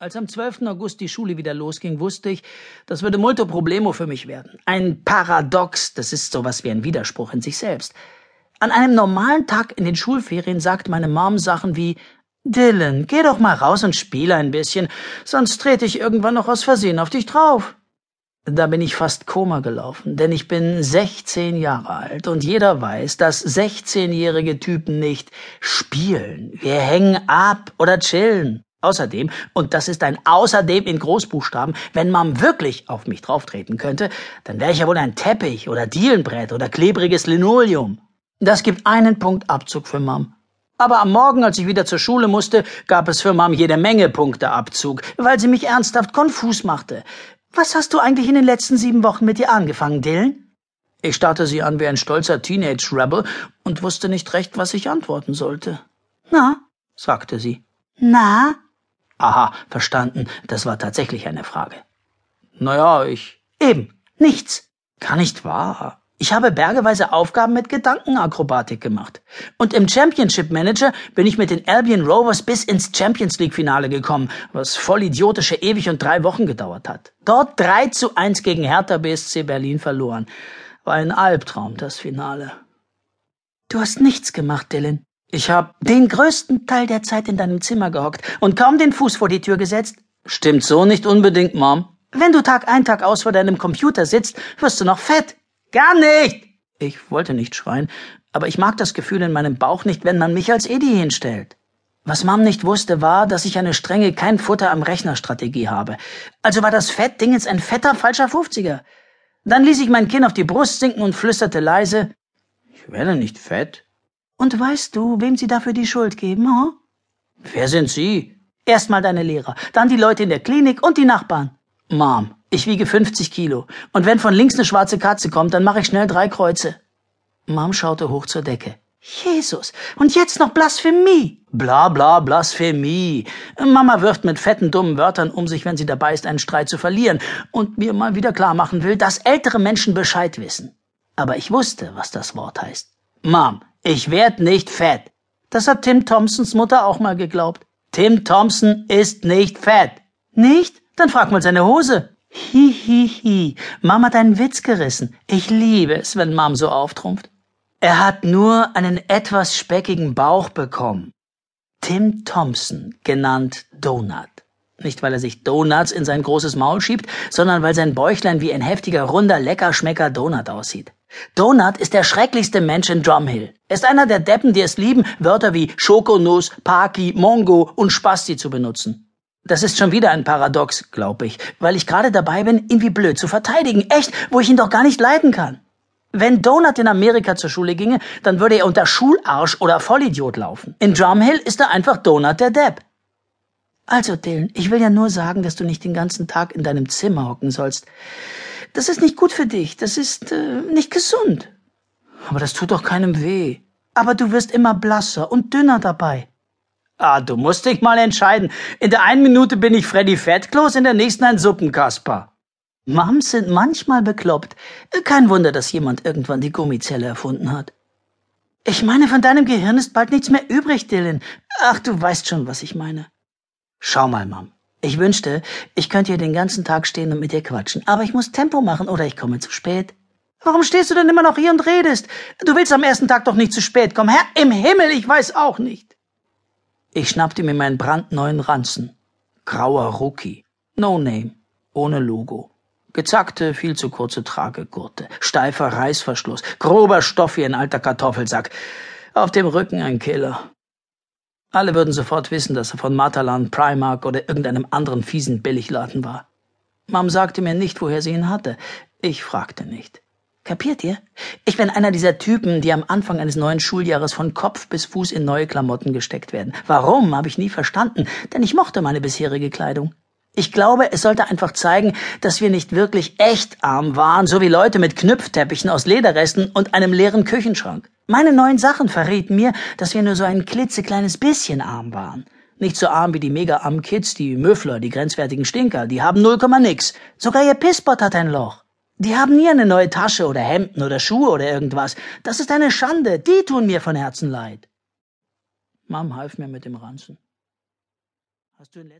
Als am 12. August die Schule wieder losging, wusste ich, das würde multo problemo für mich werden. Ein Paradox, das ist sowas wie ein Widerspruch in sich selbst. An einem normalen Tag in den Schulferien sagt meine Mom Sachen wie Dylan, geh doch mal raus und spiele ein bisschen, sonst trete ich irgendwann noch aus Versehen auf dich drauf. Da bin ich fast Koma gelaufen, denn ich bin 16 Jahre alt und jeder weiß, dass 16-jährige Typen nicht spielen. Wir hängen ab oder chillen. Außerdem, und das ist ein Außerdem in Großbuchstaben, wenn Mom wirklich auf mich drauftreten könnte, dann wäre ich ja wohl ein Teppich oder Dielenbrett oder klebriges Linoleum. Das gibt einen Punkt Abzug für Mom. Aber am Morgen, als ich wieder zur Schule musste, gab es für Mom jede Menge Punkte Abzug, weil sie mich ernsthaft konfus machte. Was hast du eigentlich in den letzten sieben Wochen mit dir angefangen, Dylan? Ich starrte sie an wie ein stolzer Teenage-Rebel und wusste nicht recht, was ich antworten sollte. Na, sagte sie. Na? Aha, verstanden. Das war tatsächlich eine Frage. Naja, ich. Eben. Nichts. Gar nicht wahr. Ich habe bergeweise Aufgaben mit Gedankenakrobatik gemacht. Und im Championship Manager bin ich mit den Albion Rovers bis ins Champions League Finale gekommen, was voll idiotische ewig und drei Wochen gedauert hat. Dort 3 zu 1 gegen Hertha BSC Berlin verloren. War ein Albtraum, das Finale. Du hast nichts gemacht, Dylan. Ich hab den größten Teil der Zeit in deinem Zimmer gehockt und kaum den Fuß vor die Tür gesetzt. Stimmt so nicht unbedingt, Mom. Wenn du Tag ein, Tag aus vor deinem Computer sitzt, wirst du noch fett. Gar nicht! Ich wollte nicht schreien, aber ich mag das Gefühl in meinem Bauch nicht, wenn man mich als Eddie hinstellt. Was Mom nicht wusste, war, dass ich eine strenge kein Futter am Rechner Strategie habe. Also war das Fettdingens ein fetter falscher 50er. Dann ließ ich mein Kinn auf die Brust sinken und flüsterte leise, ich werde nicht fett. Und weißt du, wem sie dafür die Schuld geben, hm? Wer sind Sie? Erstmal deine Lehrer, dann die Leute in der Klinik und die Nachbarn. Mom, ich wiege 50 Kilo. Und wenn von links eine schwarze Katze kommt, dann mache ich schnell drei Kreuze. Mom schaute hoch zur Decke. Jesus, und jetzt noch Blasphemie. Bla bla Blasphemie. Mama wirft mit fetten, dummen Wörtern um sich, wenn sie dabei ist, einen Streit zu verlieren und mir mal wieder klar machen will, dass ältere Menschen Bescheid wissen. Aber ich wusste, was das Wort heißt. Mom, ich werd nicht fett. Das hat Tim Thompsons Mutter auch mal geglaubt. Tim Thompson ist nicht fett. Nicht? Dann frag mal seine Hose. Hi, hi, hi. Mom hat einen Witz gerissen. Ich liebe es, wenn Mom so auftrumpft. Er hat nur einen etwas speckigen Bauch bekommen. Tim Thompson, genannt Donut. Nicht, weil er sich Donuts in sein großes Maul schiebt, sondern weil sein Bäuchlein wie ein heftiger, runder, lecker Schmecker Donut aussieht. Donut ist der schrecklichste Mensch in Drumhill. Er ist einer der Deppen, die es lieben, Wörter wie Schokonuss, Paki, Mongo und Spasti zu benutzen. Das ist schon wieder ein Paradox, glaube ich, weil ich gerade dabei bin, ihn wie blöd zu verteidigen. Echt, wo ich ihn doch gar nicht leiden kann. Wenn Donut in Amerika zur Schule ginge, dann würde er unter Schularsch oder Vollidiot laufen. In Drumhill ist er einfach Donut der Depp. Also, Dylan, ich will ja nur sagen, dass du nicht den ganzen Tag in deinem Zimmer hocken sollst. Das ist nicht gut für dich. Das ist äh, nicht gesund. Aber das tut doch keinem weh. Aber du wirst immer blasser und dünner dabei. Ah, du musst dich mal entscheiden. In der einen Minute bin ich Freddy Fettkloß, in der nächsten ein Suppenkasper. Mams sind manchmal bekloppt. Kein Wunder, dass jemand irgendwann die Gummizelle erfunden hat. Ich meine, von deinem Gehirn ist bald nichts mehr übrig, Dylan. Ach, du weißt schon, was ich meine. Schau mal, Mom. Ich wünschte, ich könnte hier den ganzen Tag stehen und mit dir quatschen, aber ich muss Tempo machen oder ich komme zu spät. Warum stehst du denn immer noch hier und redest? Du willst am ersten Tag doch nicht zu spät kommen. Herr im Himmel, ich weiß auch nicht. Ich schnappte mir meinen brandneuen Ranzen. Grauer Rookie. No Name. Ohne Logo. Gezackte, viel zu kurze Tragegurte. Steifer Reißverschluss. Grober Stoff wie ein alter Kartoffelsack. Auf dem Rücken ein Killer. Alle würden sofort wissen, dass er von Matalan, Primark oder irgendeinem anderen fiesen Billigladen war. Mom sagte mir nicht, woher sie ihn hatte. Ich fragte nicht. Kapiert ihr? Ich bin einer dieser Typen, die am Anfang eines neuen Schuljahres von Kopf bis Fuß in neue Klamotten gesteckt werden. Warum, habe ich nie verstanden, denn ich mochte meine bisherige Kleidung. Ich glaube, es sollte einfach zeigen, dass wir nicht wirklich echt arm waren, so wie Leute mit Knüpfteppichen aus Lederresten und einem leeren Küchenschrank. Meine neuen Sachen verrieten mir, dass wir nur so ein klitzekleines bisschen arm waren. Nicht so arm wie die mega armen Kids, die Müffler, die grenzwertigen Stinker, die haben null Komma nix. Sogar ihr Pisspot hat ein Loch. Die haben nie eine neue Tasche oder Hemden oder Schuhe oder irgendwas. Das ist eine Schande. Die tun mir von Herzen leid. Mom half mir mit dem Ranzen. Hast du in